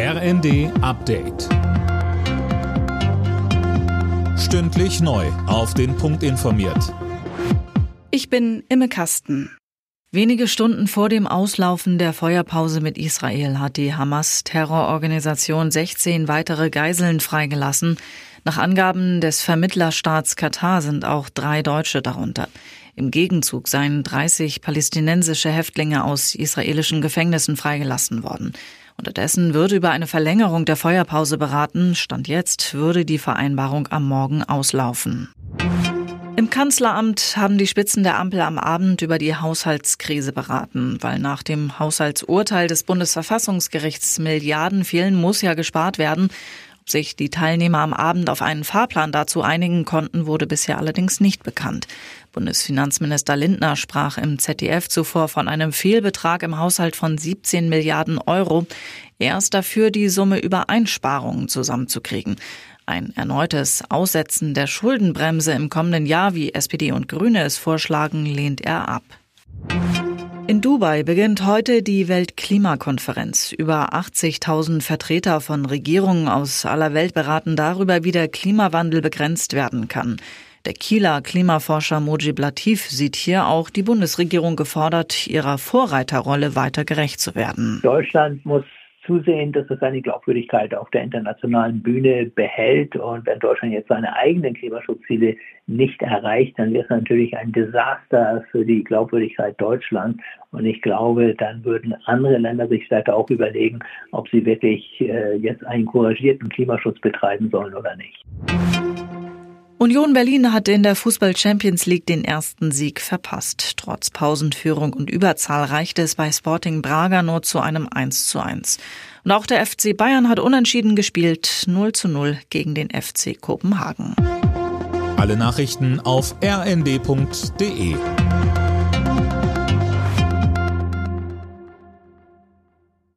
RND Update. Stündlich neu. Auf den Punkt informiert. Ich bin Imme Kasten. Wenige Stunden vor dem Auslaufen der Feuerpause mit Israel hat die Hamas-Terrororganisation 16 weitere Geiseln freigelassen. Nach Angaben des Vermittlerstaats Katar sind auch drei Deutsche darunter. Im Gegenzug seien 30 palästinensische Häftlinge aus israelischen Gefängnissen freigelassen worden. Unterdessen würde über eine Verlängerung der Feuerpause beraten. Stand jetzt würde die Vereinbarung am Morgen auslaufen. Im Kanzleramt haben die Spitzen der Ampel am Abend über die Haushaltskrise beraten, weil nach dem Haushaltsurteil des Bundesverfassungsgerichts Milliarden fehlen, muss ja gespart werden sich die Teilnehmer am Abend auf einen Fahrplan dazu einigen konnten, wurde bisher allerdings nicht bekannt. Bundesfinanzminister Lindner sprach im ZDF zuvor von einem Fehlbetrag im Haushalt von 17 Milliarden Euro. Er ist dafür, die Summe über Einsparungen zusammenzukriegen. Ein erneutes Aussetzen der Schuldenbremse im kommenden Jahr, wie SPD und Grüne es vorschlagen, lehnt er ab. In Dubai beginnt heute die Weltklimakonferenz. Über 80.000 Vertreter von Regierungen aus aller Welt beraten darüber, wie der Klimawandel begrenzt werden kann. Der Kieler Klimaforscher Mojib Latif sieht hier auch die Bundesregierung gefordert, ihrer Vorreiterrolle weiter gerecht zu werden. Deutschland muss zusehen, dass es seine Glaubwürdigkeit auf der internationalen Bühne behält. Und wenn Deutschland jetzt seine eigenen Klimaschutzziele nicht erreicht, dann wäre es natürlich ein Desaster für die Glaubwürdigkeit Deutschlands. Und ich glaube, dann würden andere Länder sich vielleicht auch überlegen, ob sie wirklich äh, jetzt einen couragierten Klimaschutz betreiben sollen oder nicht. Union Berlin hat in der Fußball Champions League den ersten Sieg verpasst. Trotz Pausenführung und Überzahl reichte es bei Sporting Braga nur zu einem 1 zu 1. Und auch der FC Bayern hat unentschieden gespielt, 0 zu 0 gegen den FC Kopenhagen. Alle Nachrichten auf rnd.de